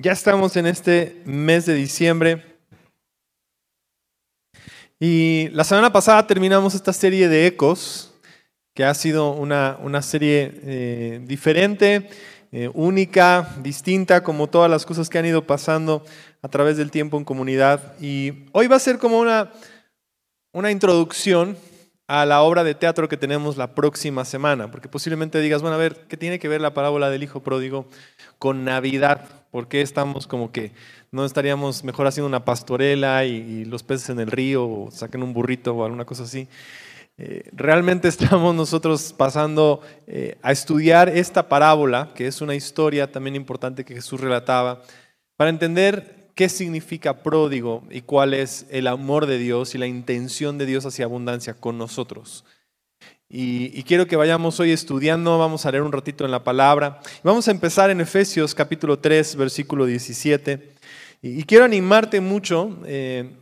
Ya estamos en este mes de diciembre. Y la semana pasada terminamos esta serie de ecos, que ha sido una, una serie eh, diferente, eh, única, distinta, como todas las cosas que han ido pasando a través del tiempo en comunidad. Y hoy va a ser como una, una introducción a la obra de teatro que tenemos la próxima semana, porque posiblemente digas, bueno, a ver, ¿qué tiene que ver la parábola del Hijo Pródigo con Navidad? ¿Por qué estamos como que no estaríamos mejor haciendo una pastorela y, los peces en el río o saquen un burrito o alguna cosa así? Eh, realmente estamos nosotros pasando eh, a estudiar esta parábola, que es una historia también importante que Jesús relataba, para entender qué significa pródigo y cuál es el amor de Dios y la intención de Dios hacia abundancia con nosotros. Y, quiero que vayamos hoy estudiando, vamos a leer un ratito en la palabra. Vamos a empezar en Efesios capítulo 3, versículo 17. Y, quiero animarte mucho eh,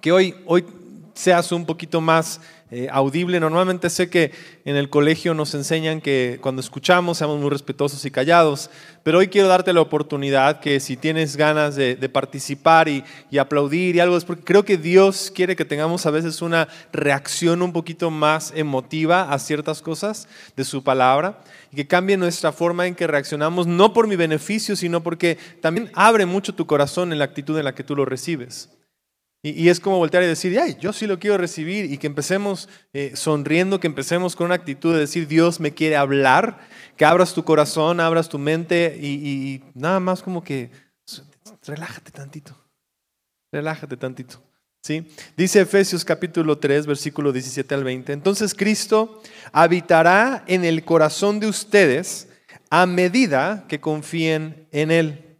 que hoy, hoy seas un poquito más eh, audible. Normalmente sé que en el colegio nos enseñan que cuando escuchamos seamos muy respetuosos y callados, pero hoy quiero darte la oportunidad que si tienes ganas de, participar y, aplaudir y algo, es porque creo que Dios quiere que tengamos a veces una reacción un poquito más emotiva a ciertas cosas de su palabra y que cambie nuestra forma en que reaccionamos, no por mi beneficio, sino porque también abre mucho tu corazón en la actitud en la que tú lo recibes. Y, es como voltear y decir, ay, yo sí lo quiero recibir y que empecemos eh, sonriendo, que empecemos con una actitud de decir, Dios me quiere hablar, que abras tu corazón, abras tu mente y, nada más como que relájate tantito, relájate tantito. ¿Sí? Dice Efesios capítulo 3, versículo 17 al 20. Entonces Cristo habitará en el corazón de ustedes a medida que confíen en Él.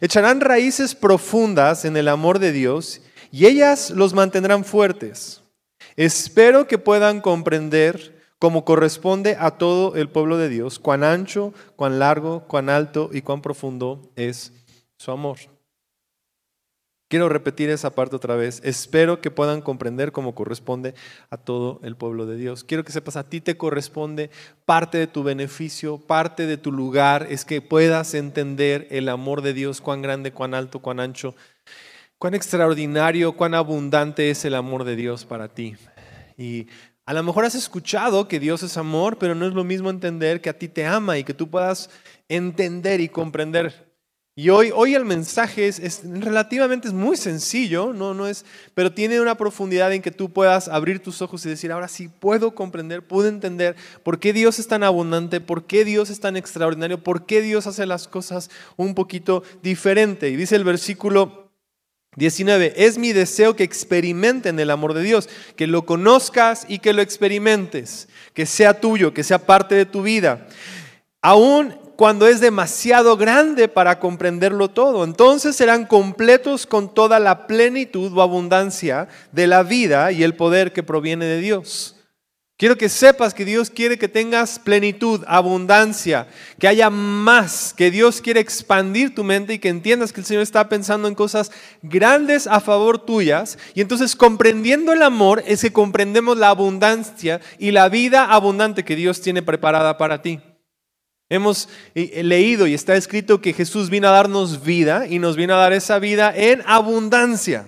Echarán raíces profundas en el amor de Dios y ellas los mantendrán fuertes. Espero que puedan comprender como corresponde a todo el pueblo de Dios, cuán ancho, cuán largo, cuán alto y cuán profundo es su amor. Quiero repetir esa parte otra vez. Espero que puedan comprender como corresponde a todo el pueblo de Dios. Quiero que sepas, a ti te corresponde parte de tu beneficio, parte de tu lugar, es que puedas entender el amor de Dios, cuán grande, cuán alto, cuán ancho cuán extraordinario, cuán abundante es el amor de Dios para ti. Y a lo mejor has escuchado que Dios es amor, pero no es lo mismo entender que a ti te ama y que tú puedas entender y comprender. Y hoy, hoy el mensaje es, relativamente es muy sencillo, no, no es, pero tiene una profundidad en que tú puedas abrir tus ojos y decir, ahora sí puedo comprender, puedo entender por qué Dios es tan abundante, por qué Dios es tan extraordinario, por qué Dios hace las cosas un poquito diferente. Y dice el versículo 19. Es mi deseo que experimenten el amor de Dios, que lo conozcas y que lo experimentes, que sea tuyo, que sea parte de tu vida. Aún cuando es demasiado grande para comprenderlo todo. Entonces serán completos con toda la plenitud o abundancia de la vida y el poder que proviene de Dios. Quiero que sepas que Dios quiere que tengas plenitud, abundancia, que haya más, que Dios quiere expandir tu mente y que entiendas que el Señor está pensando en cosas grandes a favor tuyas. Y entonces comprendiendo el amor es que comprendemos la abundancia y la vida abundante que Dios tiene preparada para ti. Hemos eh, leído y está escrito que Jesús vino a darnos vida y nos vino a dar esa vida en abundancia.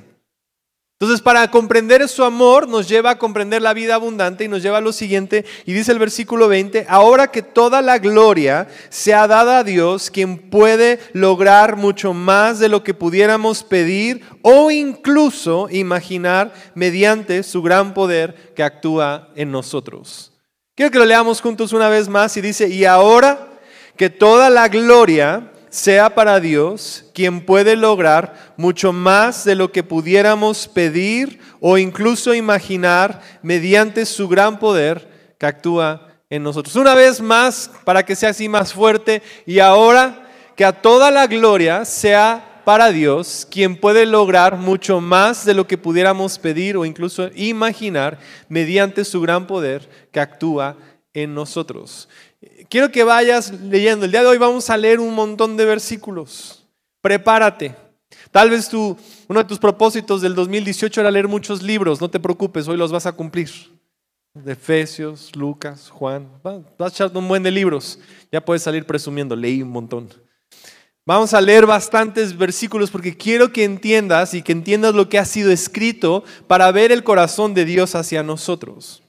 Entonces, para comprender su amor nos lleva a comprender la vida abundante y nos lleva a lo siguiente, y dice el versículo 20, ahora que toda la gloria sea dada a Dios, quien puede lograr mucho más de lo que pudiéramos pedir o incluso imaginar mediante su gran poder que actúa en nosotros. Quiero que lo leamos juntos una vez más y dice, y ahora que toda la gloria sea para Dios quien puede lograr mucho más de lo que pudiéramos pedir o incluso imaginar mediante su gran poder que actúa en nosotros. Una vez más, para que sea así más fuerte, y ahora que a toda la gloria sea para Dios, quien puede lograr mucho más de lo que pudiéramos pedir o incluso imaginar mediante su gran poder que actúa en nosotros. Quiero que vayas leyendo. El día de hoy vamos a leer un montón de versículos. Prepárate. Tal vez tú, uno de tus propósitos del 2018 era leer muchos libros. No te preocupes, hoy los vas a cumplir. De Efesios, Lucas, Juan. Vas a echar un buen de libros. Ya puedes salir presumiendo, leí un montón. Vamos a leer bastantes versículos porque quiero que entiendas y que entiendas lo que ha sido escrito para ver el corazón de Dios hacia nosotros.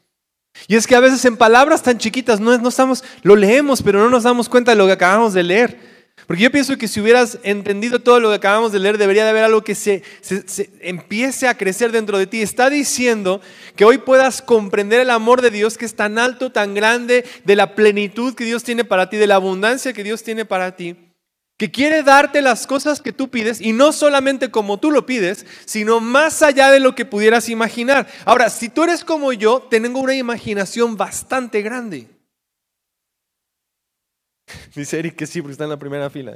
Y es que a veces en palabras tan chiquitas no, no estamos, lo leemos, pero no nos damos cuenta de lo que acabamos de leer. Porque yo pienso que si hubieras entendido todo lo que acabamos de leer, debería de haber algo que se, se, empiece a crecer dentro de ti. Está diciendo que hoy puedas comprender el amor de Dios que es tan alto, tan grande, de la plenitud que Dios tiene para ti, de la abundancia que Dios tiene para ti, que quiere darte las cosas que tú pides y no solamente como tú lo pides, sino más allá de lo que pudieras imaginar. Ahora, si tú eres como yo, tengo una imaginación bastante grande. Dice Eric que sí, porque está en la primera fila.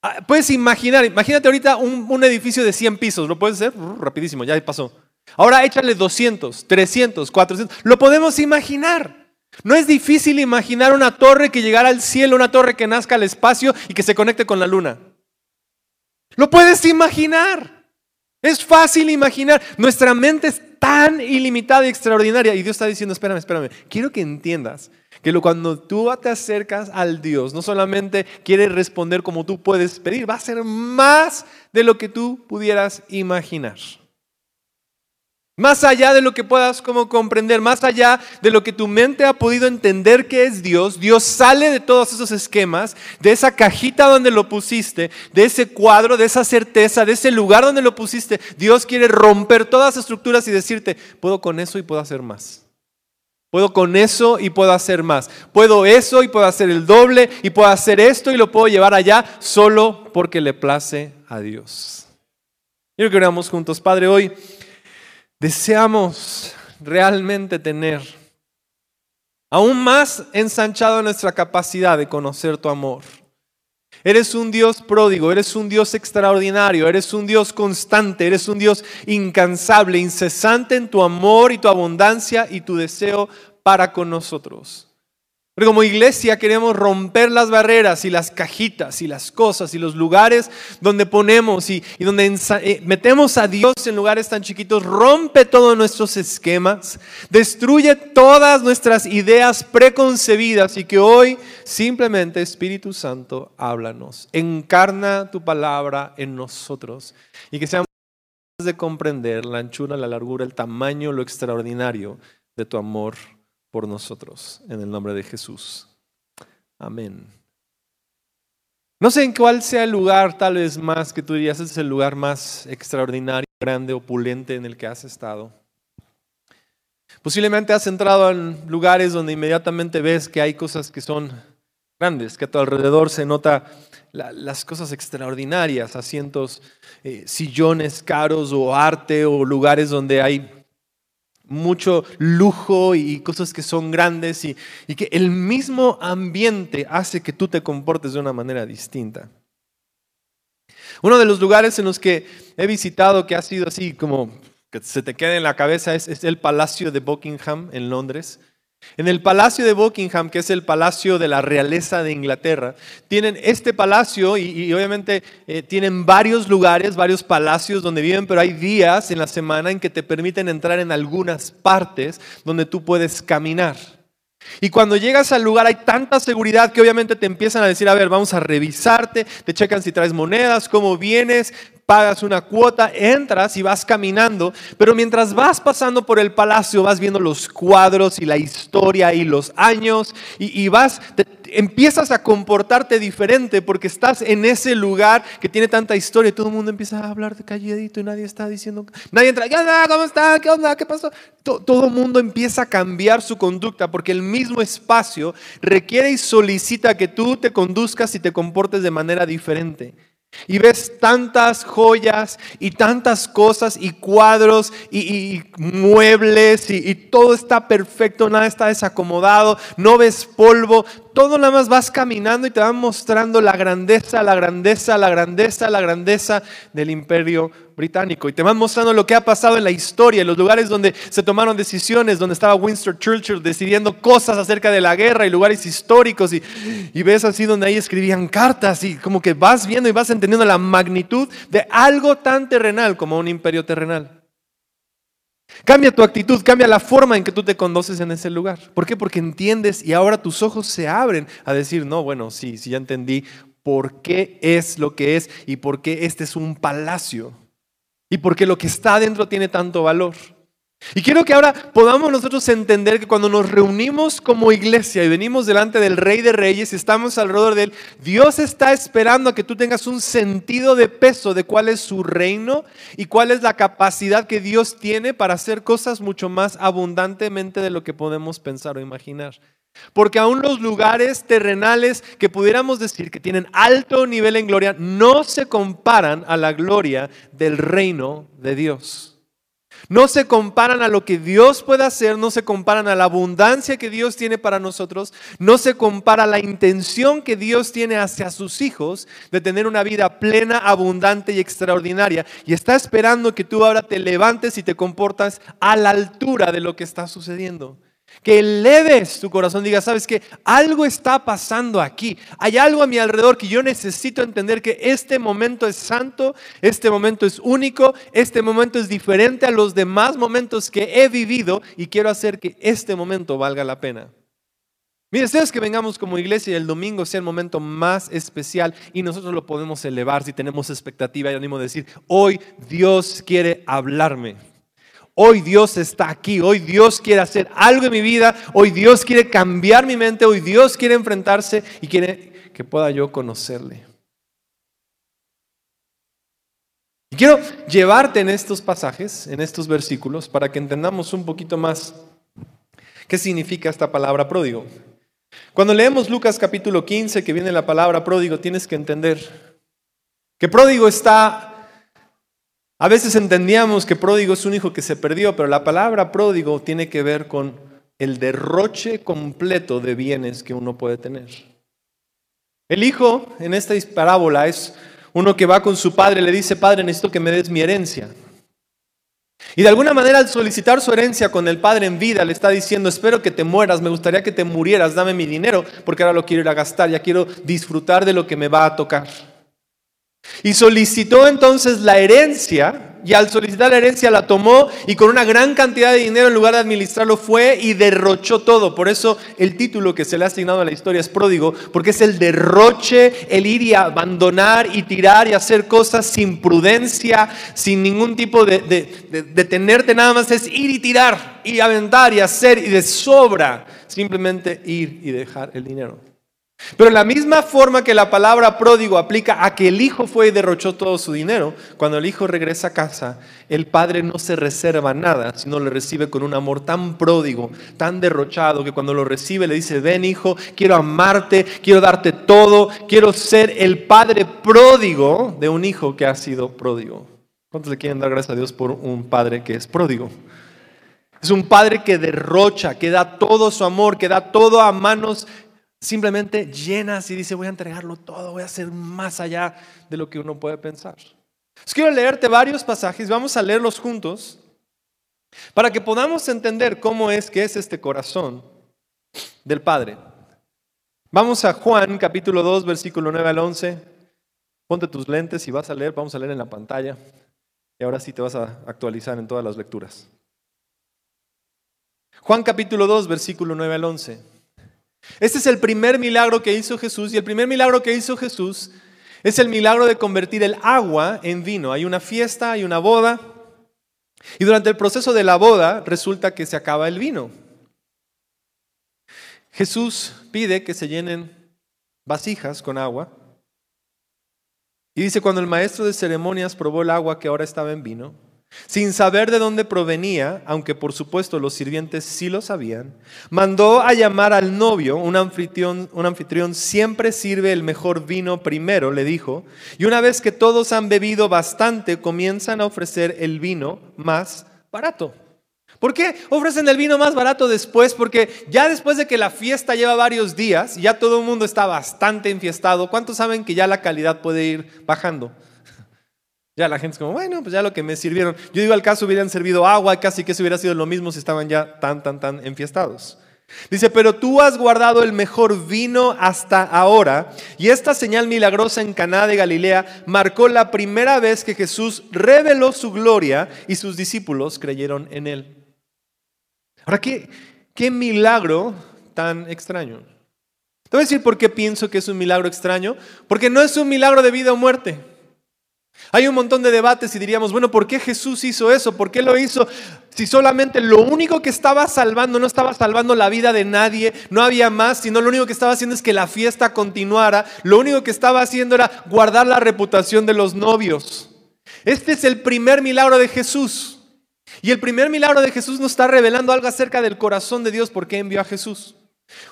Ah, puedes imaginar, imagínate ahorita un, edificio de 100 pisos, ¿lo puedes hacer? rapidísimo, ya pasó. Ahora échale 200, 300, 400, lo podemos imaginar. No es difícil imaginar una torre que llegara al cielo, una torre que nazca al espacio y que se conecte con la luna. Lo puedes imaginar. Es fácil imaginar. Nuestra mente es tan ilimitada y extraordinaria. Y Dios está diciendo, espérame, espérame. Quiero que entiendas que cuando tú te acercas al Dios, no solamente quiere responder como tú puedes pedir, va a ser más de lo que tú pudieras imaginar. Más allá de lo que puedas como comprender, más allá de lo que tu mente ha podido entender que es Dios, Dios sale de todos esos esquemas, de esa cajita donde lo pusiste, de ese cuadro, de esa certeza, de ese lugar donde lo pusiste. Dios quiere romper todas las estructuras y decirte, puedo con eso y puedo hacer más. Puedo con eso y puedo hacer más. Puedo eso y puedo hacer el doble y puedo hacer esto y lo puedo llevar allá solo porque le place a Dios. Quiero que oramos juntos. Padre, hoy deseamos realmente tener aún más ensanchado nuestra capacidad de conocer tu amor. Eres un Dios pródigo, eres un Dios extraordinario, eres un Dios constante, eres un Dios incansable, incesante en tu amor y tu abundancia y tu deseo para con nosotros. Pero como iglesia queremos romper las barreras y las cajitas y las cosas y los lugares donde ponemos y, donde eh, metemos a Dios en lugares tan chiquitos. Rompe todos nuestros esquemas, destruye todas nuestras ideas preconcebidas y que hoy simplemente Espíritu Santo háblanos. Encarna tu palabra en nosotros y que seamos capaces de comprender la anchura, la largura, el tamaño, lo extraordinario de tu amor por nosotros, en el nombre de Jesús. Amén. No sé en cuál sea el lugar, tal vez más que tú dirías, es el lugar más extraordinario, grande, opulente en el que has estado. Posiblemente has entrado en lugares donde inmediatamente ves que hay cosas que son grandes, que a tu alrededor se nota las cosas extraordinarias, asientos, eh, sillones caros o arte o lugares donde hay mucho lujo y cosas que son grandes y, que el mismo ambiente hace que tú te comportes de una manera distinta. Uno de los lugares en los que he visitado que ha sido así como que se te queda en la cabeza es el Palacio de Buckingham en Londres. En el Palacio de Buckingham, que es el palacio de la realeza de Inglaterra, tienen este palacio y, obviamente eh, tienen varios lugares, varios palacios donde viven, pero hay días en la semana en que te permiten entrar en algunas partes donde tú puedes caminar. Y cuando llegas al lugar hay tanta seguridad que obviamente te empiezan a decir, a ver, vamos a revisarte, te checan si traes monedas, cómo vienes, pagas una cuota, entras y vas caminando, pero mientras vas pasando por el palacio vas viendo los cuadros y la historia y los años y, vas, empiezas a comportarte diferente porque estás en ese lugar que tiene tanta historia todo el mundo empieza a hablar de calladito y nadie está diciendo, nadie entra, ¿qué onda? ¿Cómo está? ¿Qué onda? ¿Qué pasó? Todo el mundo empieza a cambiar su conducta porque el mismo espacio requiere y solicita que tú te conduzcas y te comportes de manera diferente. Y ves tantas joyas y tantas cosas y cuadros y, muebles y, y, todo está perfecto, nada está desacomodado, no ves polvo, todo nada más vas caminando y te van mostrando la grandeza, la grandeza, la grandeza, la grandeza del imperio británico. Y te van mostrando lo que ha pasado en la historia, en los lugares donde se tomaron decisiones, donde estaba Winston Churchill decidiendo cosas acerca de la guerra y lugares históricos. Y, y ves así donde ahí escribían cartas y como que vas viendo y vas entendiendo la magnitud de algo tan terrenal como un imperio terrenal. Cambia tu actitud, cambia la forma en que tú te conduces en ese lugar. ¿Por qué? Porque entiendes y ahora tus ojos se abren a decir, no, bueno, sí, sí ya entendí por qué es lo que es y por qué este es un palacio y por qué lo que está adentro tiene tanto valor. Y quiero que ahora podamos nosotros entender que cuando nos reunimos como iglesia y venimos delante del Rey de Reyes y estamos alrededor de Él, Dios está esperando a que tú tengas un sentido de peso de cuál es su reino y cuál es la capacidad que Dios tiene para hacer cosas mucho más abundantemente de lo que podemos pensar o imaginar. Porque aún los lugares terrenales que pudiéramos decir que tienen alto nivel en gloria no se comparan a la gloria del reino de Dios. No se comparan a lo que Dios puede hacer, no se comparan a la abundancia que Dios tiene para nosotros, no se compara a la intención que Dios tiene hacia sus hijos de tener una vida plena, abundante y extraordinaria. Y está esperando que tú ahora te levantes y te comportas a la altura de lo que está sucediendo. Que eleves tu corazón, diga, sabes que algo está pasando aquí. Hay algo a mi alrededor que yo necesito entender que este momento es santo, este momento es único, este momento es diferente a los demás momentos que he vivido y quiero hacer que este momento valga la pena. Mire, ustedes que vengamos como iglesia y el domingo sea el momento más especial y nosotros lo podemos elevar si tenemos expectativa y ánimo de decir, hoy Dios quiere hablarme. Hoy Dios está aquí, hoy Dios quiere hacer algo en mi vida, hoy Dios quiere cambiar mi mente, hoy Dios quiere enfrentarse y quiere que pueda yo conocerle. Y quiero llevarte en estos pasajes, en estos versículos, para que entendamos un poquito más qué significa esta palabra pródigo. Cuando leemos Lucas capítulo 15, que viene la palabra pródigo, tienes que entender que pródigo está a veces entendíamos que pródigo es un hijo que se perdió, pero la palabra pródigo tiene que ver con el derroche completo de bienes que uno puede tener. El hijo en esta parábola es uno que va con su padre y le dice, padre, necesito que me des mi herencia. Y de alguna manera al solicitar su herencia con el padre en vida le está diciendo, espero que te mueras, me gustaría que te murieras, dame mi dinero, porque ahora lo quiero ir a gastar, ya quiero disfrutar de lo que me va a tocar. Y solicitó entonces la herencia, y al solicitar la herencia la tomó y con una gran cantidad de dinero en lugar de administrarlo fue y derrochó todo. Por eso el título que se le ha asignado a la historia es pródigo, porque es el derroche, el ir y abandonar y tirar y hacer cosas sin prudencia, sin ningún tipo de, de, de nada más, es ir y tirar y aventar y hacer y de sobra, simplemente ir y dejar el dinero. Pero la misma forma que la palabra pródigo aplica a que el hijo fue y derrochó todo su dinero, cuando el hijo regresa a casa, el padre no se reserva nada, sino le recibe con un amor tan pródigo, tan derrochado, que cuando lo recibe le dice, ven hijo, quiero amarte, quiero darte todo, quiero ser el padre pródigo de un hijo que ha sido pródigo. ¿Cuántos le quieren dar gracias a Dios por un padre que es pródigo? Es un padre que derrocha, que da todo su amor, que da todo a manos simplemente llenas y dice, voy a entregarlo todo, voy a hacer más allá de lo que uno puede pensar. quiero leerte varios pasajes, vamos a leerlos juntos para que podamos entender cómo es que es este corazón del Padre. Vamos a Juan capítulo 2, versículo 9 al 11. Ponte tus lentes y vas a leer, vamos a leer en la pantalla. Y ahora sí te vas a actualizar en todas las lecturas. Juan capítulo 2, versículo 9 al 11. Este es el primer milagro que hizo Jesús y el primer milagro que hizo Jesús es el milagro de convertir el agua en vino. Hay una fiesta, hay una boda y durante el proceso de la boda resulta que se acaba el vino. Jesús pide que se llenen vasijas con agua y dice, cuando el maestro de ceremonias probó el agua que ahora estaba en vino, sin saber de dónde provenía, aunque por supuesto los sirvientes sí lo sabían, mandó a llamar al novio, un anfitrión, un anfitrión siempre sirve el mejor vino primero, le dijo, y una vez que todos han bebido bastante, comienzan a ofrecer el vino más barato. ¿Por qué ofrecen el vino más barato después? Porque ya después de que la fiesta lleva varios días, ya todo el mundo está bastante enfiestado, ¿cuántos saben que ya la calidad puede ir bajando? Ya la gente es como, bueno, pues ya lo que me sirvieron. Yo digo, al caso hubieran servido agua, casi que eso hubiera sido lo mismo si estaban ya tan, tan, tan enfiestados. Dice, pero tú has guardado el mejor vino hasta ahora. Y esta señal milagrosa en Caná de Galilea marcó la primera vez que Jesús reveló su gloria y sus discípulos creyeron en él. Ahora, qué, qué milagro tan extraño. Te voy a decir por qué pienso que es un milagro extraño. Porque no es un milagro de vida o muerte. Hay un montón de debates y diríamos, bueno, ¿por qué Jesús hizo eso? ¿Por qué lo hizo? Si solamente lo único que estaba salvando no estaba salvando la vida de nadie, no había más, sino lo único que estaba haciendo es que la fiesta continuara, lo único que estaba haciendo era guardar la reputación de los novios. Este es el primer milagro de Jesús. Y el primer milagro de Jesús nos está revelando algo acerca del corazón de Dios, por qué envió a Jesús.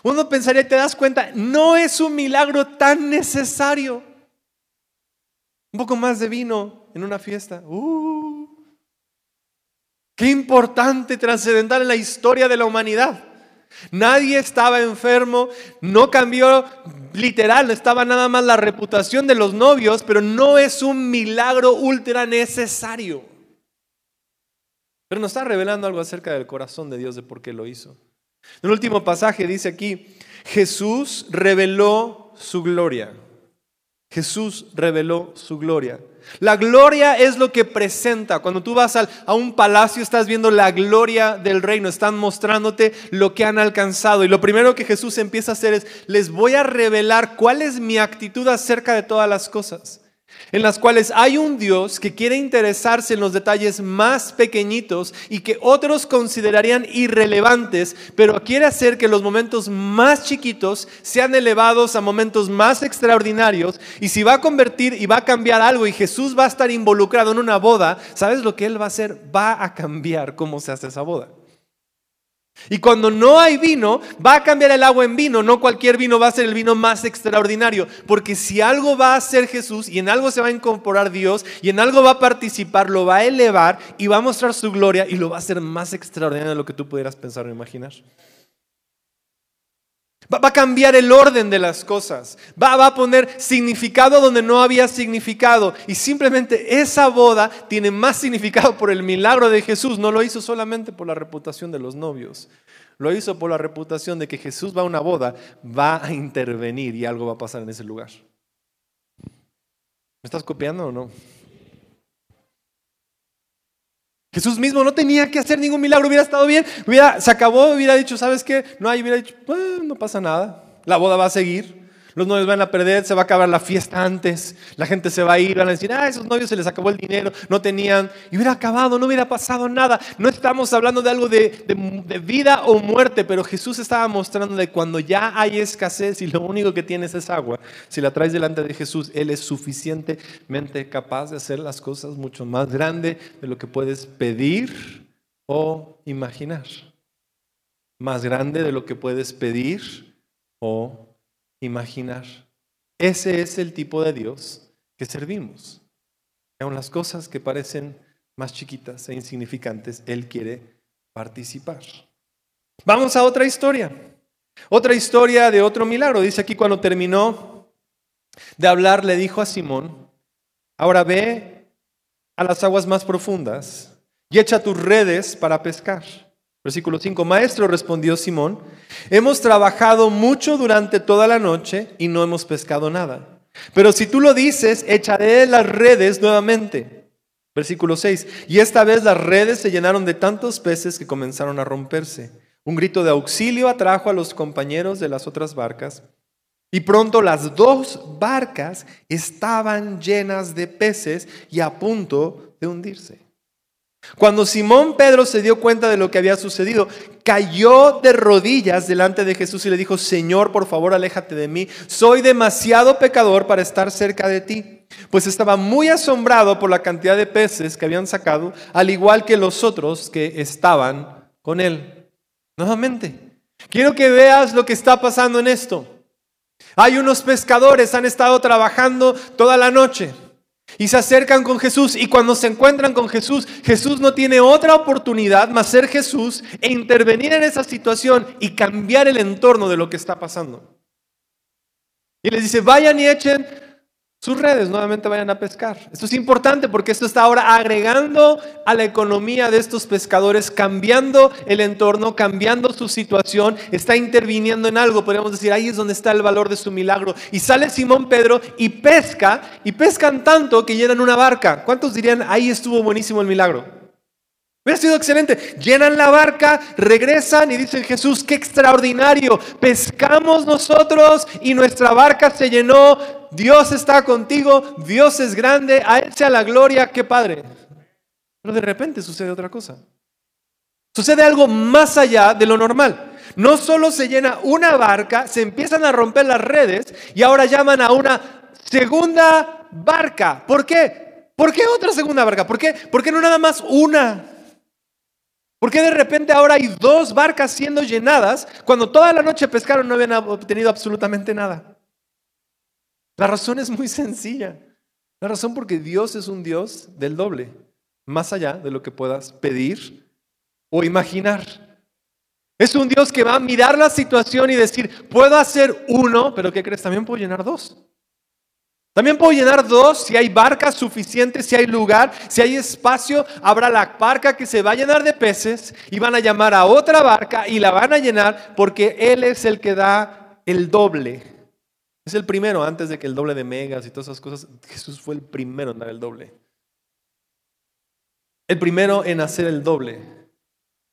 Uno pensaría, te das cuenta, no es un milagro tan necesario. Un poco más de vino en una fiesta. Uh, qué importante, trascendental en la historia de la humanidad. Nadie estaba enfermo, no cambió literal, estaba nada más la reputación de los novios, pero no es un milagro ultra necesario. Pero nos está revelando algo acerca del corazón de Dios, de por qué lo hizo. El último pasaje dice aquí, Jesús reveló su gloria. Jesús reveló su gloria. La gloria es lo que presenta. Cuando tú vas a un palacio estás viendo la gloria del reino, están mostrándote lo que han alcanzado. Y lo primero que Jesús empieza a hacer es, les voy a revelar cuál es mi actitud acerca de todas las cosas en las cuales hay un Dios que quiere interesarse en los detalles más pequeñitos y que otros considerarían irrelevantes, pero quiere hacer que los momentos más chiquitos sean elevados a momentos más extraordinarios. Y si va a convertir y va a cambiar algo y Jesús va a estar involucrado en una boda, ¿sabes lo que Él va a hacer? Va a cambiar cómo se hace esa boda. Y cuando no hay vino, va a cambiar el agua en vino. No cualquier vino va a ser el vino más extraordinario. Porque si algo va a ser Jesús y en algo se va a incorporar Dios y en algo va a participar, lo va a elevar y va a mostrar su gloria y lo va a hacer más extraordinario de lo que tú pudieras pensar o imaginar. Va, a cambiar el orden de las cosas. Va, va, a poner significado donde no había significado. Y simplemente esa boda tiene más significado por el milagro de Jesús. No lo hizo solamente por la reputación de los novios. Lo hizo por la reputación de que Jesús va a una boda, va a intervenir y algo va a pasar en ese lugar. ¿Me estás copiando o no? Jesús mismo no tenía que hacer ningún milagro, hubiera estado bien, hubiera, se acabó, hubiera dicho, ¿sabes qué? No hay, hubiera dicho, no pasa nada, la boda va a seguir los novios van a perder, se va a acabar la fiesta antes, la gente se va a ir, van a decir, ah, esos novios se les acabó el dinero, no tenían, y hubiera acabado, no hubiera pasado nada. No estamos hablando de algo de, de vida o muerte, pero Jesús estaba mostrando de cuando ya hay escasez y lo único que tienes es agua, si la traes delante de Jesús, Él es suficientemente capaz de hacer las cosas mucho más grande de lo que puedes pedir o imaginar. Más grande de lo que puedes pedir o imaginar. Ese es el tipo de Dios que servimos. Aun las cosas que parecen más chiquitas e insignificantes, Él quiere participar. Vamos a otra historia. Otra historia de otro milagro. Dice aquí cuando terminó de hablar, le dijo a Simón, ahora ve a las aguas más profundas y echa tus redes para pescar. Versículo 5, Maestro, respondió Simón, hemos trabajado mucho durante toda la noche y no hemos pescado nada. Pero si tú lo dices, echaré las redes nuevamente. Versículo 6, y esta vez las redes se llenaron de tantos peces que comenzaron a romperse. Un grito de auxilio atrajo a los compañeros de las otras barcas y pronto las dos barcas estaban llenas de peces y a punto de hundirse. Cuando Simón Pedro se dio cuenta de lo que había sucedido, cayó de rodillas delante de Jesús y le dijo, Señor, por favor, aléjate de mí. Soy demasiado pecador para estar cerca de ti. Pues estaba muy asombrado por la cantidad de peces que habían sacado, al igual que los otros que estaban con él. Nuevamente, quiero que veas lo que está pasando en esto. Hay unos pescadores, han estado trabajando toda la noche. Y se acercan con Jesús y cuando se encuentran con Jesús, Jesús no tiene otra oportunidad más ser Jesús e intervenir en esa situación y cambiar el entorno de lo que está pasando. Y les dice, vayan y echen sus redes, nuevamente vayan a pescar. Esto es importante porque esto está ahora agregando a la economía de estos pescadores, cambiando el entorno, cambiando su situación, está interviniendo en algo, podríamos decir, ahí es donde está el valor de su milagro. Y sale Simón Pedro y pesca, y pescan tanto que llenan una barca. ¿Cuántos dirían, ahí estuvo buenísimo el milagro? Hubiera sido excelente. Llenan la barca, regresan y dicen Jesús, qué extraordinario. Pescamos nosotros y nuestra barca se llenó. Dios está contigo, Dios es grande, a Él sea la gloria, qué padre. Pero de repente sucede otra cosa. Sucede algo más allá de lo normal. No solo se llena una barca, se empiezan a romper las redes y ahora llaman a una segunda barca. ¿Por qué? ¿Por qué otra segunda barca? ¿Por qué? ¿Por qué no nada más una? ¿Por qué de repente ahora hay dos barcas siendo llenadas cuando toda la noche pescaron no habían obtenido absolutamente nada? La razón es muy sencilla. La razón porque Dios es un Dios del doble, más allá de lo que puedas pedir o imaginar. Es un Dios que va a mirar la situación y decir, puedo hacer uno, pero ¿qué crees? También puedo llenar dos. También puedo llenar dos si hay barcas suficientes, si hay lugar, si hay espacio, habrá la barca que se va a llenar de peces y van a llamar a otra barca y la van a llenar porque Él es el que da el doble. Es el primero, antes de que el doble de megas y todas esas cosas, Jesús fue el primero en dar el doble. El primero en hacer el doble.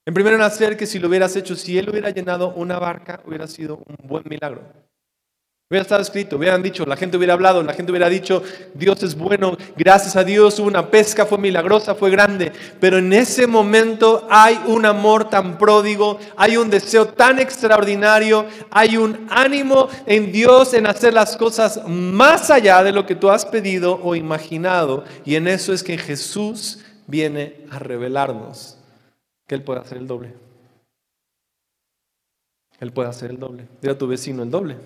El primero en hacer que si lo hubieras hecho, si Él hubiera llenado una barca, hubiera sido un buen milagro. Hubiera estado escrito, hubieran dicho, la gente hubiera hablado, la gente hubiera dicho, Dios es bueno, gracias a Dios hubo una pesca, fue milagrosa, fue grande. Pero en ese momento hay un amor tan pródigo, hay un deseo tan extraordinario, hay un ánimo en Dios en hacer las cosas más allá de lo que tú has pedido o imaginado. Y en eso es que Jesús viene a revelarnos que Él puede hacer el doble. Él puede hacer el doble. Dile a tu vecino el doble.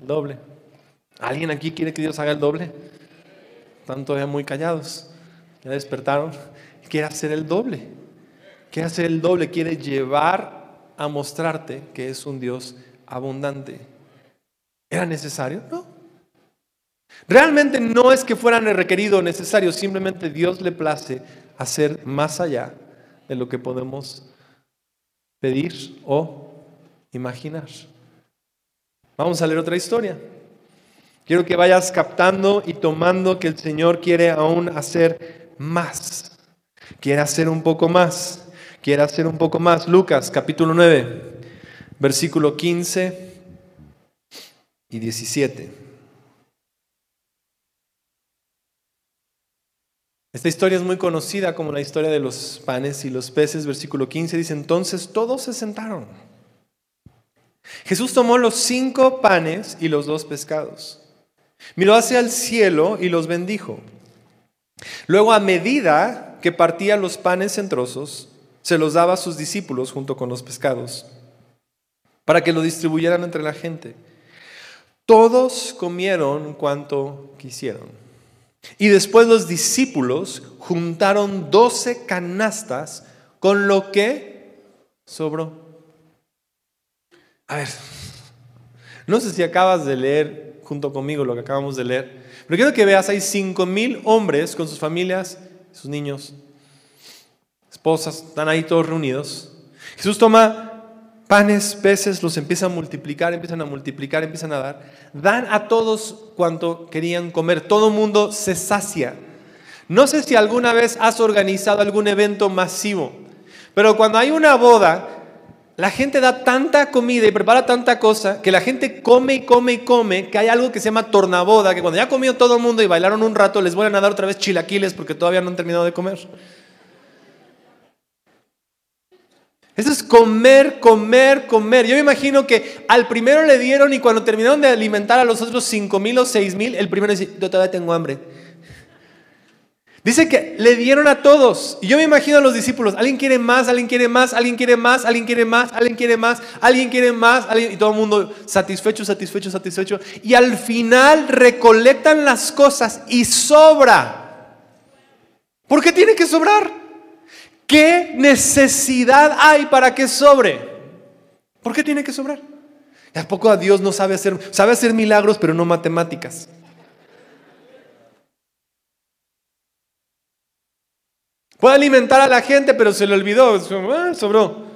Doble. ¿Alguien aquí quiere que Dios haga el doble? Están todavía muy callados. Ya despertaron. Quiere hacer el doble. Quiere hacer el doble. Quiere llevar a mostrarte que es un Dios abundante. ¿Era necesario? No. Realmente no es que fuera requerido o necesario, simplemente Dios le place hacer más allá de lo que podemos pedir o imaginar. Vamos a leer otra historia. Quiero que vayas captando y tomando que el Señor quiere aún hacer más. Quiere hacer un poco más. Quiere hacer un poco más. Lucas capítulo 9, versículo 15 y 17. Esta historia es muy conocida como la historia de los panes y los peces. Versículo 15 dice, entonces todos se sentaron. Jesús tomó los cinco panes y los dos pescados. Miró hacia el cielo y los bendijo. Luego, a medida que partía los panes en trozos, se los daba a sus discípulos junto con los pescados, para que lo distribuyeran entre la gente. Todos comieron cuanto quisieron. Y después los discípulos juntaron doce canastas con lo que sobró. A ver, no sé si acabas de leer junto conmigo lo que acabamos de leer, pero quiero que veas, hay cinco mil hombres con sus familias, sus niños, esposas, están ahí todos reunidos. Jesús toma panes, peces, los empieza a multiplicar, empiezan a multiplicar, empiezan a dar. Dan a todos cuanto querían comer, todo mundo se sacia. No sé si alguna vez has organizado algún evento masivo, pero cuando hay una boda, la gente da tanta comida y prepara tanta cosa que la gente come y come y come que hay algo que se llama tornaboda, que cuando ya comió todo el mundo y bailaron un rato, les vuelven a dar otra vez chilaquiles porque todavía no han terminado de comer. Eso es comer, comer, comer. Yo me imagino que al primero le dieron y cuando terminaron de alimentar a los otros cinco mil o seis mil, el primero dice, yo todavía tengo hambre. Dice que le dieron a todos. Y yo me imagino a los discípulos, alguien quiere más, alguien quiere más, alguien quiere más, alguien quiere más, alguien quiere más, alguien quiere más, y todo el mundo satisfecho, satisfecho, satisfecho. Y al final recolectan las cosas y sobra. ¿Por qué tiene que sobrar? ¿Qué necesidad hay para que sobre? ¿Por qué tiene que sobrar? ¿A poco a Dios no sabe hacer, sabe hacer milagros, pero no matemáticas? Puede alimentar a la gente, pero se le olvidó, ah, sobró.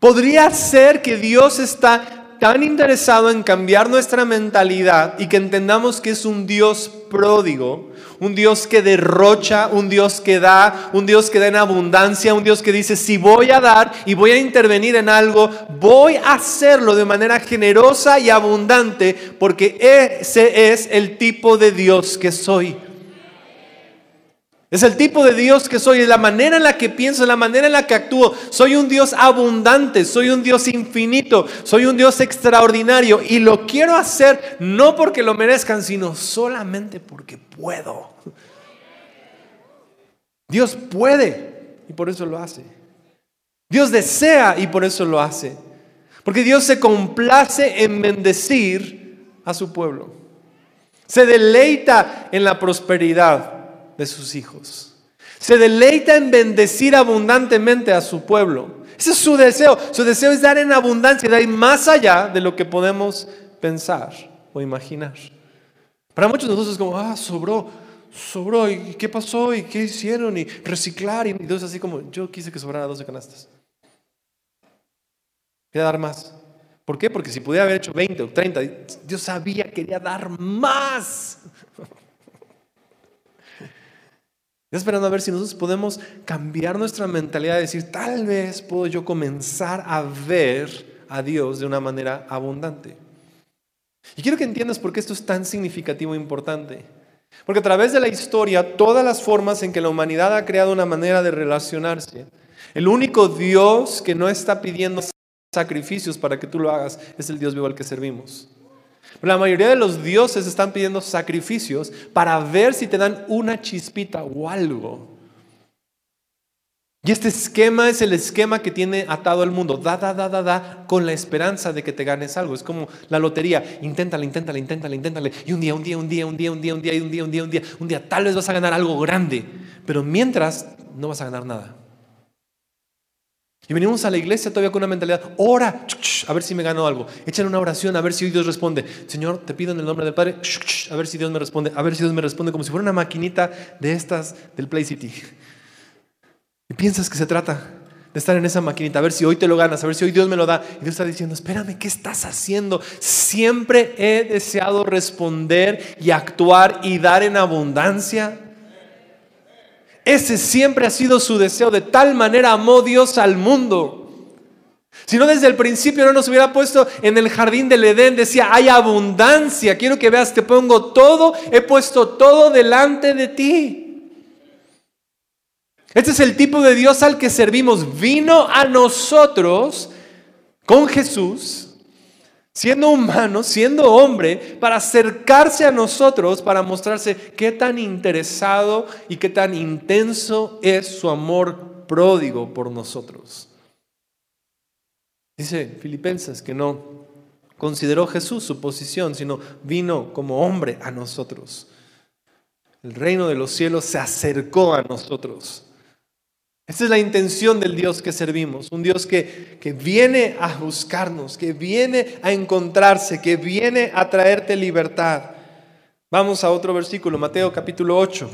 Podría ser que Dios está tan interesado en cambiar nuestra mentalidad y que entendamos que es un Dios pródigo, un Dios que derrocha, un Dios que da, un Dios que da en abundancia, un Dios que dice, si voy a dar y voy a intervenir en algo, voy a hacerlo de manera generosa y abundante, porque ese es el tipo de Dios que soy. Es el tipo de Dios que soy, es la manera en la que pienso, la manera en la que actúo. Soy un Dios abundante, soy un Dios infinito, soy un Dios extraordinario y lo quiero hacer no porque lo merezcan, sino solamente porque puedo. Dios puede y por eso lo hace. Dios desea y por eso lo hace. Porque Dios se complace en bendecir a su pueblo. Se deleita en la prosperidad de sus hijos. Se deleita en bendecir abundantemente a su pueblo. Ese es su deseo. Su deseo es dar en abundancia, dar más allá de lo que podemos pensar o imaginar. Para muchos de nosotros es como, ah, sobró, sobró, ¿y qué pasó? ¿Y qué hicieron? Y reciclar, y entonces así como, yo quise que sobrara 12 canastas. Quería dar más. ¿Por qué? Porque si pudiera haber hecho 20 o 30, Dios sabía, quería dar más. Esperando a ver si nosotros podemos cambiar nuestra mentalidad decir, tal vez puedo yo comenzar a ver a Dios de una manera abundante. Y quiero que entiendas por qué esto es tan significativo e importante. Porque a través de la historia, todas las formas en que la humanidad ha creado una manera de relacionarse, el único Dios que no está pidiendo sacrificios para que tú lo hagas es el Dios vivo al que servimos. La mayoría de los dioses están pidiendo sacrificios para ver si te dan una chispita o algo. Y este esquema es el esquema que tiene atado el mundo. Da, da, da, da, da, con la esperanza de que te ganes algo. Es como la lotería. Inténtale, inténtale, inténtale, inténtale. Y un día, un día, un día, un día, un día, un día, un día, un día, un día, un día, tal vez vas a ganar algo grande. Pero mientras, no vas a ganar nada. Y venimos a la iglesia todavía con una mentalidad, ora, a ver si me gano algo. Échale una oración, a ver si hoy Dios responde. Señor, te pido en el nombre del Padre, a ver si Dios me responde, a ver si Dios me responde, como si fuera una maquinita de estas del Play City. Y piensas que se trata de estar en esa maquinita, a ver si hoy te lo ganas, a ver si hoy Dios me lo da. Y Dios está diciendo, espérame, ¿qué estás haciendo? Siempre he deseado responder y actuar y dar en abundancia. Ese siempre ha sido su deseo. De tal manera amó Dios al mundo. Si no desde el principio no nos hubiera puesto en el jardín del Edén, decía, hay abundancia, quiero que veas, te pongo todo, he puesto todo delante de ti. Este es el tipo de Dios al que servimos. Vino a nosotros con Jesús siendo humano, siendo hombre, para acercarse a nosotros, para mostrarse qué tan interesado y qué tan intenso es su amor pródigo por nosotros. Dice Filipenses que no consideró Jesús su posición, sino vino como hombre a nosotros. El reino de los cielos se acercó a nosotros. Esa es la intención del Dios que servimos, un Dios que, que, viene a buscarnos, que viene a encontrarse, que viene a traerte libertad. Vamos a otro versículo, Mateo capítulo 8,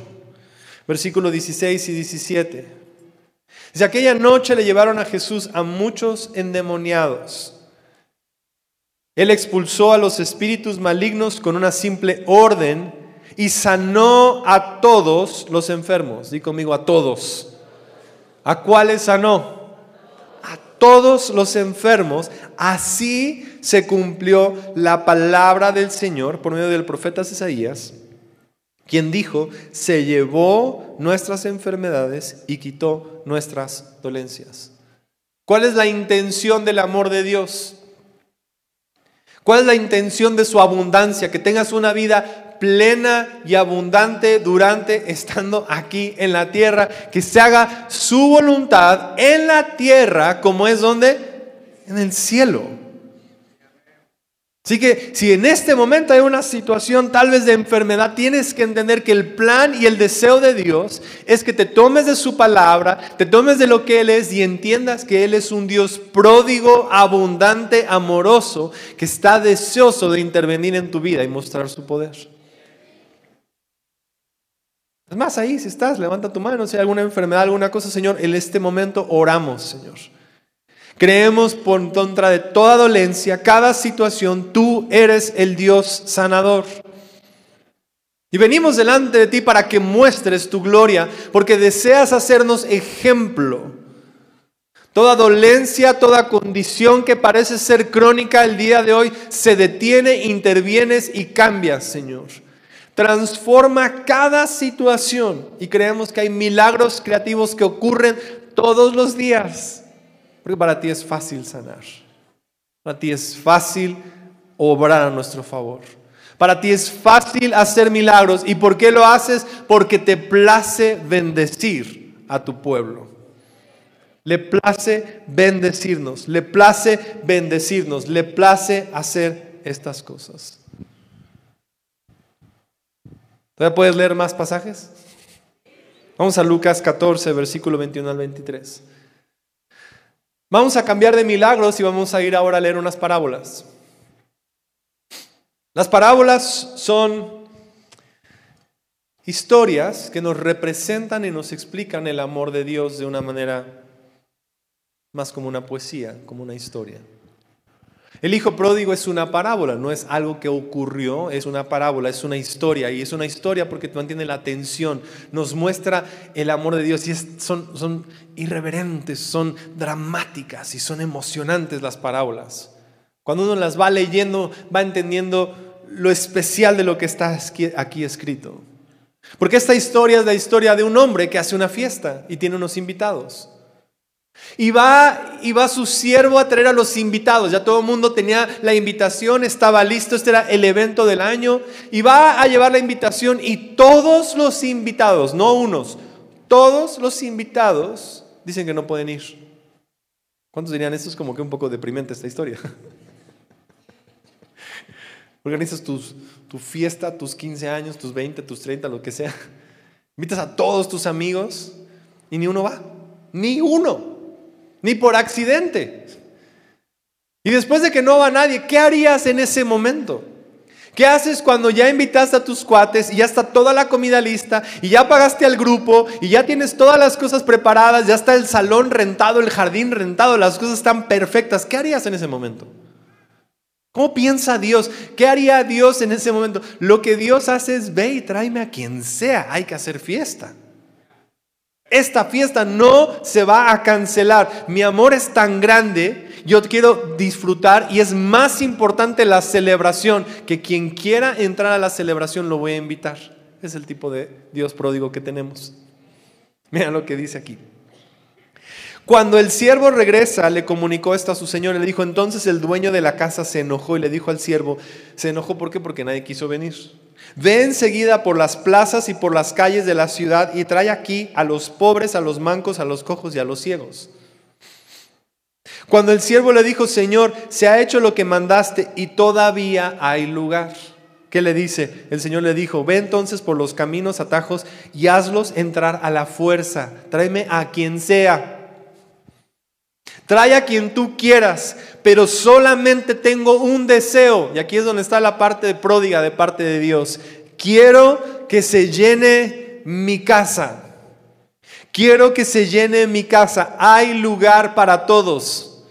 versículo 16 y 17. Dice, aquella noche le llevaron a Jesús a muchos endemoniados. Él expulsó a los espíritus malignos con una simple orden y sanó a todos los enfermos. Di conmigo, a todos ¿A cuáles sanó? A todos los enfermos. Así se cumplió la palabra del Señor por medio del profeta Isaías, quien dijo, se llevó nuestras enfermedades y quitó nuestras dolencias. ¿Cuál es la intención del amor de Dios? ¿Cuál es la intención de su abundancia? Que tengas una vida plena y abundante durante estando aquí en la tierra, que se haga su voluntad en la tierra como es donde? En el cielo. Así que si en este momento hay una situación tal vez de enfermedad, tienes que entender que el plan y el deseo de Dios es que te tomes de su palabra, te tomes de lo que Él es y entiendas que Él es un Dios pródigo, abundante, amoroso, que está deseoso de intervenir en tu vida y mostrar su poder. Es más, ahí si estás, levanta tu mano, si hay alguna enfermedad, alguna cosa, Señor, en este momento oramos, Señor. Creemos por contra de toda dolencia, cada situación, tú eres el Dios sanador. Y venimos delante de ti para que muestres tu gloria, porque deseas hacernos ejemplo. Toda dolencia, toda condición que parece ser crónica el día de hoy, se detiene, intervienes y cambias, Señor. Transforma cada situación y creemos que hay milagros creativos que ocurren todos los días. Porque para ti es fácil sanar. Para ti es fácil obrar a nuestro favor. Para ti es fácil hacer milagros. ¿Y por qué lo haces? Porque te place bendecir a tu pueblo. Le place bendecirnos, le place bendecirnos, le place hacer estas cosas. ¿Todavía puedes leer más pasajes? Vamos a Lucas 14, versículo 21 al 23. Vamos a cambiar de milagros y vamos a ir ahora a leer unas parábolas. Las parábolas son historias que nos representan y nos explican el amor de Dios de una manera más como una poesía, como una historia. El hijo pródigo es una parábola, no es algo que ocurrió, es una parábola, es una historia. Y es una historia porque mantiene la atención, nos muestra el amor de Dios. Y son, son irreverentes, son dramáticas y son emocionantes las parábolas. Cuando uno las va leyendo, va entendiendo lo especial de lo que está aquí escrito. Porque esta historia es la historia de un hombre que hace una fiesta y tiene unos invitados. Y va, y va su siervo a traer a los invitados. Ya todo el mundo tenía la invitación, estaba listo, este era el evento del año. Y va a llevar la invitación y todos los invitados, no unos, todos los invitados dicen que no pueden ir. ¿Cuántos dirían esto es como que un poco deprimente esta historia? Organizas tu fiesta, tus 15 años, tus 20, tus 30, lo que sea. Invitas a todos tus amigos y ni uno va. Ni uno ni por accidente. Y después de que no va nadie, ¿qué harías en ese momento? ¿Qué haces cuando ya invitaste a tus cuates y ya está toda la comida lista y ya pagaste al grupo y ya tienes todas las cosas preparadas, ya está el salón rentado, el jardín rentado, las cosas están perfectas? ¿Qué harías en ese momento? ¿Cómo piensa Dios? ¿Qué haría Dios en ese momento? Lo que Dios hace es ve y tráeme a quien sea, hay que hacer fiesta. Esta fiesta no se va a cancelar. Mi amor es tan grande, yo quiero disfrutar y es más importante la celebración que quien quiera entrar a la celebración lo voy a invitar. Es el tipo de Dios pródigo que tenemos. Mira lo que dice aquí. Cuando el siervo regresa, le comunicó esto a su señor le dijo, entonces el dueño de la casa se enojó y le dijo al siervo, ¿se enojó por qué? Porque nadie quiso venir. Ve enseguida por las plazas y por las calles de la ciudad y trae aquí a los pobres, a los mancos, a los cojos y a los ciegos. Cuando el siervo le dijo, Señor, se ha hecho lo que mandaste y todavía hay lugar. ¿Qué le dice? El Señor le dijo, ve entonces por los caminos, atajos y hazlos entrar a la fuerza. Tráeme a quien sea. Trae a quien tú quieras, pero solamente tengo un deseo. Y aquí es donde está la parte de pródiga de parte de Dios. Quiero que se llene mi casa. Quiero que se llene mi casa. Hay lugar para todos.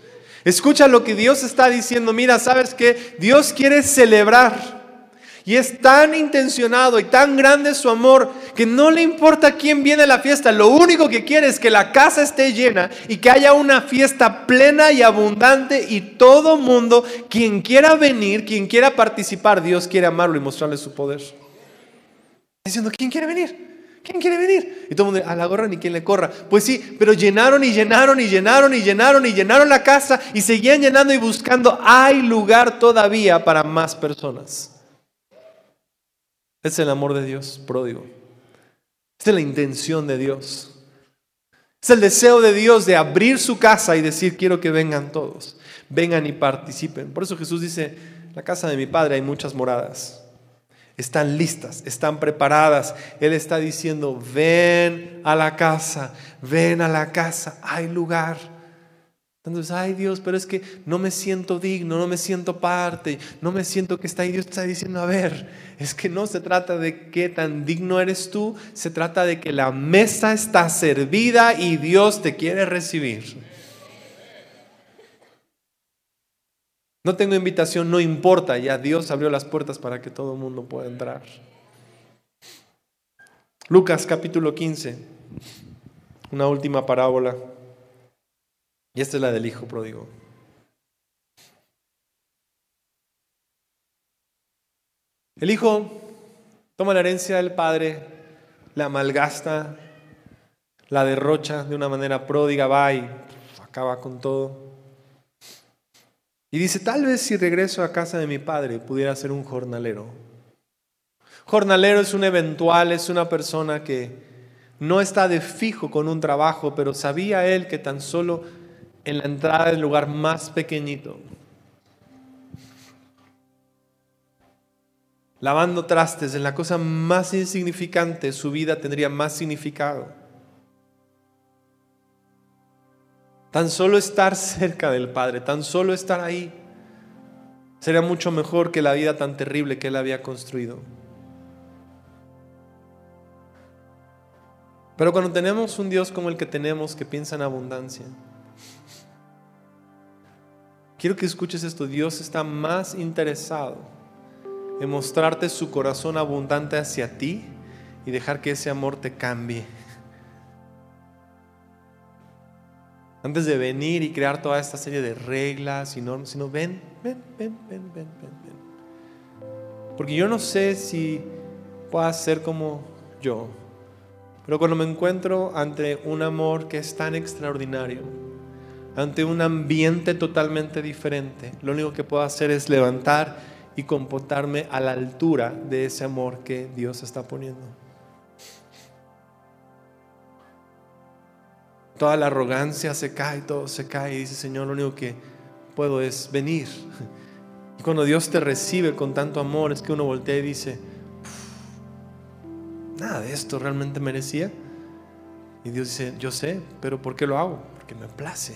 Escucha lo que Dios está diciendo. Mira, ¿sabes qué? Dios quiere celebrar. Y es tan intencionado y tan grande su amor que no le importa quién viene a la fiesta. Lo único que quiere es que la casa esté llena y que haya una fiesta plena y abundante y todo mundo, quien quiera venir, quien quiera participar, Dios quiere amarlo y mostrarle su poder. Diciendo, ¿quién quiere venir? ¿Quién quiere venir? Y todo el mundo, a la gorra ni quien le corra. Pues sí, pero llenaron y llenaron y llenaron y llenaron y llenaron la casa y seguían llenando y buscando. Hay lugar todavía para más personas. Es el amor de Dios pródigo. Es la intención de Dios. Es el deseo de Dios de abrir su casa y decir, quiero que vengan todos, vengan y participen. Por eso Jesús dice, la casa de mi Padre hay muchas moradas. Están listas, están preparadas. Él está diciendo, ven a la casa, ven a la casa, hay lugar. Entonces, ay Dios, pero es que no me siento digno, no me siento parte, no me siento que está ahí. Dios está diciendo, a ver, es que no se trata de qué tan digno eres tú, se trata de que la mesa está servida y Dios te quiere recibir. No tengo invitación, no importa, ya Dios abrió las puertas para que todo el mundo pueda entrar. Lucas capítulo 15, una última parábola. Y esta es la del hijo pródigo. El hijo toma la herencia del padre, la malgasta, la derrocha de una manera pródiga, va y acaba con todo. Y dice, tal vez si regreso a casa de mi padre pudiera ser un jornalero. Jornalero es un eventual, es una persona que no está de fijo con un trabajo, pero sabía él que tan solo en la entrada del lugar más pequeñito, lavando trastes en la cosa más insignificante, su vida tendría más significado. Tan solo estar cerca del Padre, tan solo estar ahí, sería mucho mejor que la vida tan terrible que Él había construido. Pero cuando tenemos un Dios como el que tenemos, que piensa en abundancia, quiero que escuches esto, Dios está más interesado en mostrarte su corazón abundante hacia ti y dejar que ese amor te cambie Antes de venir y crear toda esta serie de reglas, sino, sino ven, ven, ven, ven, ven, ven, ven. Porque yo no sé si puedas ser como yo, pero cuando me encuentro ante un amor que es tan extraordinario, ante un ambiente totalmente diferente, lo único que puedo hacer es levantar y comportarme a la altura de ese amor que Dios está poniendo. Toda la arrogancia se cae, todo se cae y dice, Señor, lo único que puedo es venir. Y cuando Dios te recibe con tanto amor, es que uno voltea y dice, nada de esto realmente merecía. Y Dios dice, yo sé, pero ¿por qué lo hago? Porque me place.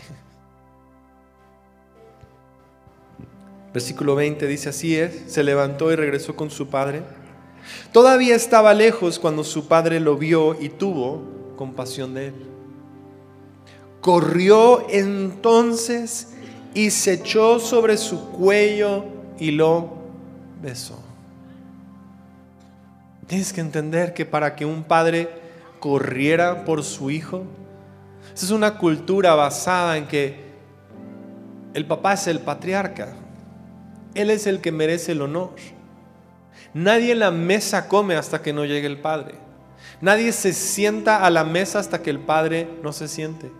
Versículo 20 dice, así es, se levantó y regresó con su padre. Todavía estaba lejos cuando su padre lo vio y tuvo compasión de él. Corrió entonces y se echó sobre su cuello y lo besó. Tienes que entender que para que un padre corriera por su hijo, esa es una cultura basada en que el papá es el patriarca, él es el que merece el honor. Nadie en la mesa come hasta que no llegue el padre. Nadie se sienta a la mesa hasta que el padre no se siente.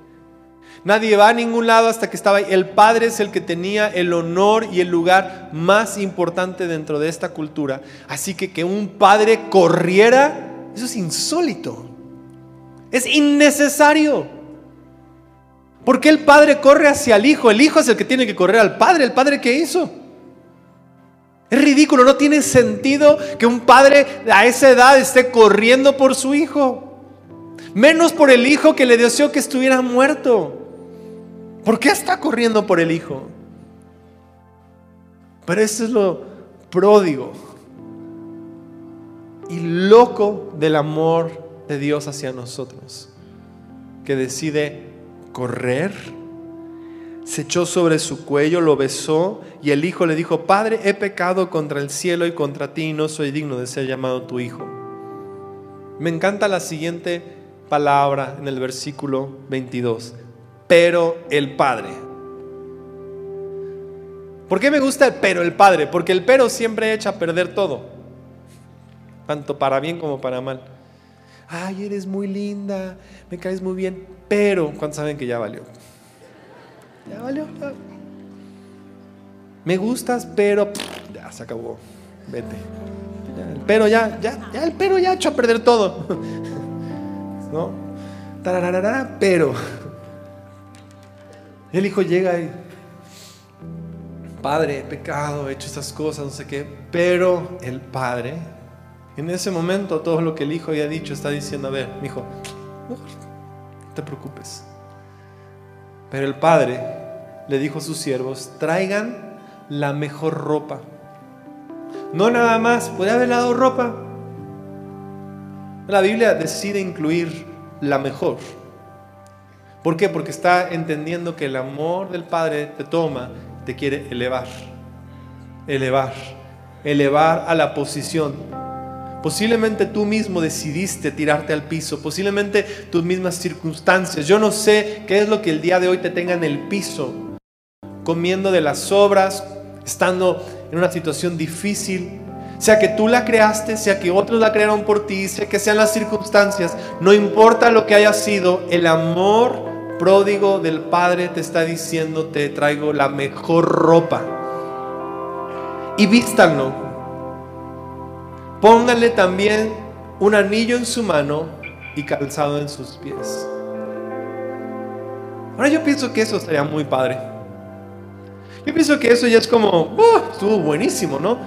Nadie va a ningún lado hasta que estaba ahí. El Padre es el que tenía el honor y el lugar más importante dentro de esta cultura. Así que que un padre corriera, eso es insólito. Es innecesario. ¿Por qué el padre corre hacia el hijo? El hijo es el que tiene que correr al padre. ¿El padre qué hizo? Es ridículo, no tiene sentido que un padre a esa edad esté corriendo por su hijo. Menos por el hijo que le deseó que estuviera muerto. ¿Por qué está corriendo por el Hijo? Pero eso es lo pródigo y loco del amor de Dios hacia nosotros, que decide correr, se echó sobre su cuello, lo besó y el hijo le dijo, Padre, he pecado contra el cielo y contra ti y no soy digno de ser llamado tu hijo. Me encanta la siguiente palabra en el versículo 22 pero el Padre. ¿Por qué me gusta el pero el Padre? Porque el pero siempre echa a perder todo, tanto para bien como para mal. Ay, eres muy linda, me caes muy bien, pero ¿cuántos saben que ya valió? Ya valió. Me gustas, pero ya se acabó. Vete. el pero ya, ya, ya, el pero ya echó a perder todo. ¿No? Pero el hijo llega y, Padre, he pecado, he hecho estas cosas, no sé qué, pero el Padre, en ese momento todo lo que el hijo había dicho está diciendo, a ver, mi hijo, no te preocupes. Pero el Padre le dijo a sus siervos, traigan la mejor ropa. No nada más, puede haber dado ropa. La Biblia decide incluir la mejor. ¿Por qué? Porque está entendiendo que el amor del Padre te toma, te quiere elevar. elevar, elevar a la posición. Posiblemente tú mismo decidiste tirarte al piso, posiblemente tus mismas circunstancias. Yo no sé qué es lo que el día de hoy te tenga en el piso, comiendo de las obras, estando en una situación difícil, sea que tú la creaste, sea que otros la crearon por ti, sea que sean las circunstancias, no importa lo que haya sido, el amor pródigo del Padre te está diciendo, te traigo la mejor ropa. Y vístanlo. Pónganle también un anillo en su mano y calzado en sus pies. Ahora yo pienso que eso estaría muy padre. Yo pienso que eso ya es como, uh, estuvo buenísimo, ¿no?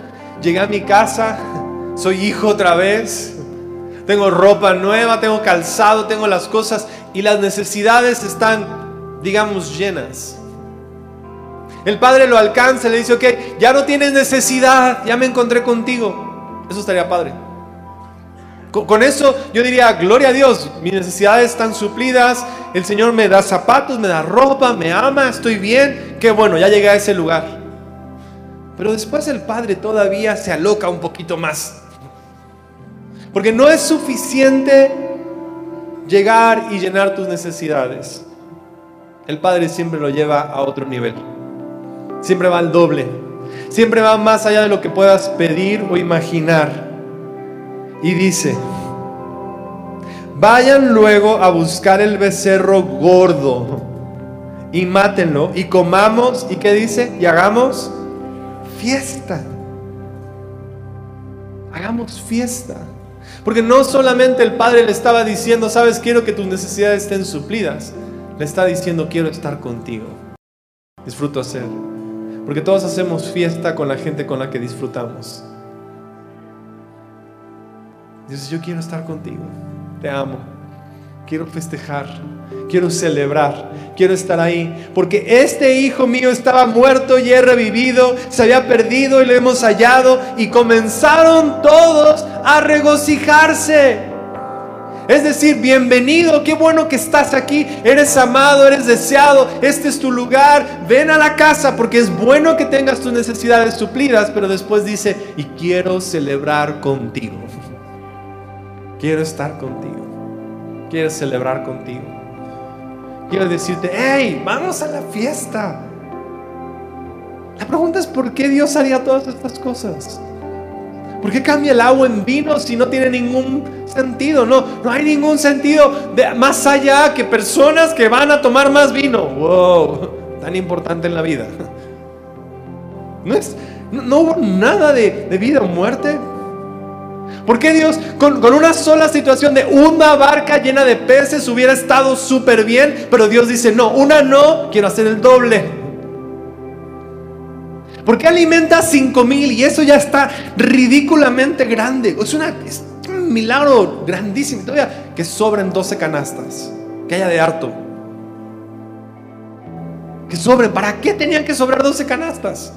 Llegué a mi casa, soy hijo otra vez, tengo ropa nueva, tengo calzado, tengo las cosas y las necesidades están, digamos, llenas. El padre lo alcanza, le dice, ok, ya no tienes necesidad, ya me encontré contigo. Eso estaría padre. Con, eso yo diría, gloria a Dios, mis necesidades están suplidas, el Señor me da zapatos, me da ropa, me ama, estoy bien, qué bueno, ya llegué a ese lugar. Pero después el padre todavía se aloca un poquito más. Porque no es suficiente llegar y llenar tus necesidades. El padre siempre lo lleva a otro nivel. Siempre va al doble. Siempre va más allá de lo que puedas pedir o imaginar. Y dice, vayan luego a buscar el becerro gordo y mátenlo y comamos y qué dice y hagamos fiesta. Hagamos fiesta. Porque no solamente el Padre le estaba diciendo, sabes, quiero que tus necesidades estén suplidas. Le está diciendo, quiero estar contigo. Disfruto hacer. Porque todos hacemos fiesta con la gente con la que disfrutamos. Dices, yo quiero estar contigo. Te amo. Quiero festejar. Quiero celebrar, quiero estar ahí, porque este hijo mío estaba muerto y he revivido, se había perdido y lo hemos hallado. Y comenzaron todos a regocijarse. Es decir, bienvenido, qué bueno que estás aquí, eres amado, eres deseado, este es tu lugar, ven a la casa porque es bueno que tengas tus necesidades suplidas, pero después dice, y quiero celebrar contigo. Quiero estar contigo, quiero celebrar contigo quiero decirte, hey, vamos a la fiesta. La pregunta es, ¿por qué Dios haría todas estas cosas? ¿Por qué cambia el agua en vino si no tiene ningún sentido? No, no hay ningún sentido más allá que personas que van a tomar más vino. Wow, tan importante en la vida. No, es, no, hubo nada de, de vida o muerte. ¿Por qué Dios con, una sola situación de una barca llena de peces hubiera estado súper bien? Pero Dios dice, no, una no, quiero hacer el doble. ¿Por qué alimenta a cinco mil y eso ya está ridículamente grande? Es, una, un milagro grandísimo. Todavía que sobren 12 canastas, que haya de harto. Que sobren. ¿Para qué tenían que sobrar 12 canastas?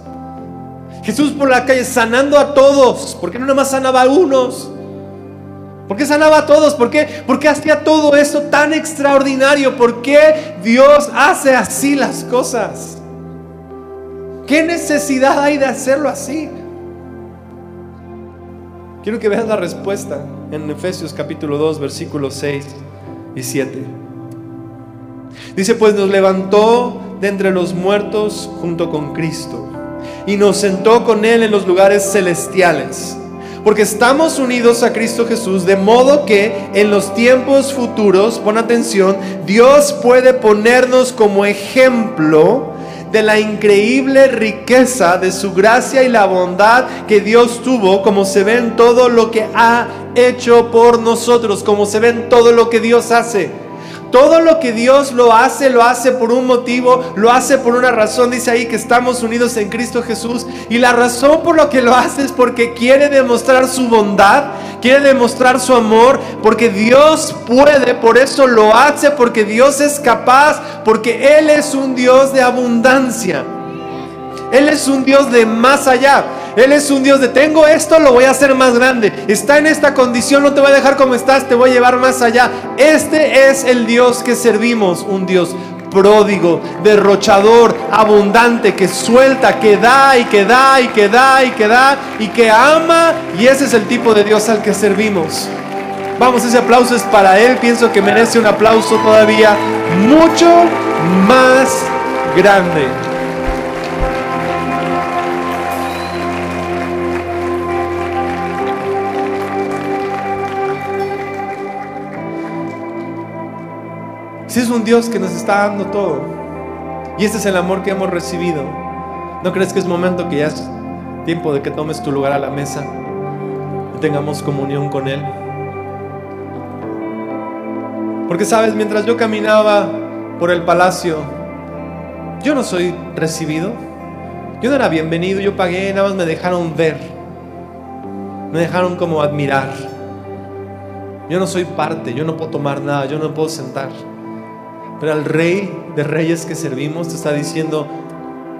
Jesús por la calle sanando a todos. ¿Por qué no nada más sanaba a unos? ¿Por qué sanaba a todos? ¿Por qué, ¿Por qué hacía todo eso tan extraordinario? ¿Por qué Dios hace así las cosas? ¿Qué necesidad hay de hacerlo así? Quiero que veas la respuesta en Efesios capítulo 2, versículos 6 y 7. Dice, pues nos levantó de entre los muertos junto con Cristo y nos sentó con Él en los lugares celestiales. Porque estamos unidos a Cristo Jesús, de modo que en los tiempos futuros, pon atención, Dios puede ponernos como ejemplo de la increíble riqueza de su gracia y la bondad que Dios tuvo, como se ve en todo lo que ha hecho por nosotros, como se ve en todo lo que Dios hace. Todo lo que Dios lo hace, lo hace por un motivo, lo hace por una razón. Dice ahí que estamos unidos en Cristo Jesús. Y la razón por lo que lo hace es porque quiere demostrar su bondad, quiere demostrar su amor, porque Dios puede, por eso lo hace, porque Dios es capaz, porque Él es un Dios de abundancia. Él es un Dios de más allá. Él es un Dios de tengo esto, lo voy a hacer más grande. Está en esta condición, no te voy a dejar como estás, te voy a llevar más allá. Este es el Dios que servimos, un Dios pródigo, derrochador, abundante, que suelta, que da y que da y que da y que da y que ama. Y ese es el tipo de Dios al que servimos. Vamos, ese aplauso es para Él. Pienso que merece un aplauso todavía mucho más grande. Si es un Dios que nos está dando todo, y este es el amor que hemos recibido, ¿no crees que es momento que ya es tiempo de que tomes tu lugar a la mesa y tengamos comunión con Él? Porque sabes, mientras yo caminaba por el palacio, yo no soy recibido, yo no era bienvenido, yo pagué, nada más me dejaron ver, me dejaron como admirar. Yo no soy parte, yo no puedo tomar nada, yo no puedo sentar. Pero al rey de reyes que servimos te está diciendo,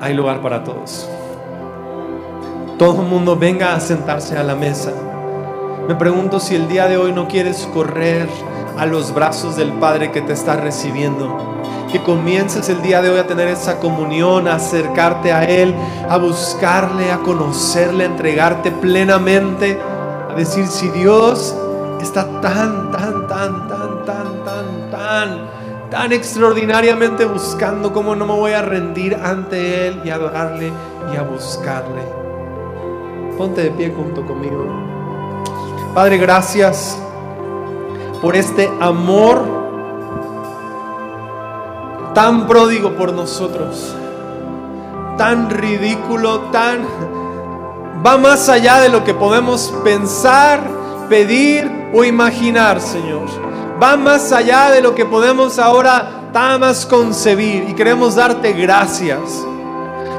hay lugar para todos. Todo el mundo venga a sentarse a la mesa. Me pregunto si el día de hoy no quieres correr a los brazos del Padre que te está recibiendo. Que comiences el día de hoy a tener esa comunión, a acercarte a Él, a buscarle, a conocerle, a entregarte plenamente, a decir si Dios está tan, tan, tan, tan, tan, tan, tan tan extraordinariamente buscando como no me voy a rendir ante Él y adorarle y a buscarle. Ponte de pie junto conmigo. Padre, gracias por este amor tan pródigo por nosotros, tan ridículo, tan... va más allá de lo que podemos pensar, pedir o imaginar, Señor va más allá de lo que podemos ahora más concebir y queremos darte gracias.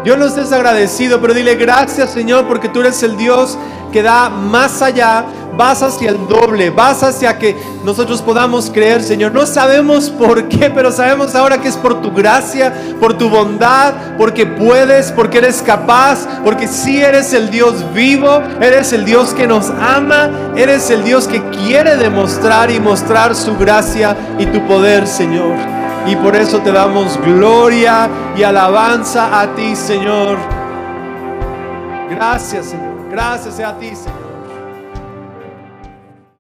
Yo no estés agradecido, pero dile gracias Señor porque tú eres el Dios que da más allá, vas hacia el doble, vas hacia que nosotros podamos creer, Señor. No sabemos por qué, pero sabemos ahora que es por tu gracia, por tu bondad, porque puedes, porque eres capaz, porque si eres el Dios vivo, eres el Dios que nos ama, eres el Dios que quiere demostrar y mostrar su gracia y tu poder, Señor. Y por eso te damos gloria y alabanza a ti, Señor. Gracias, Señor. Gracias a ti, Señor.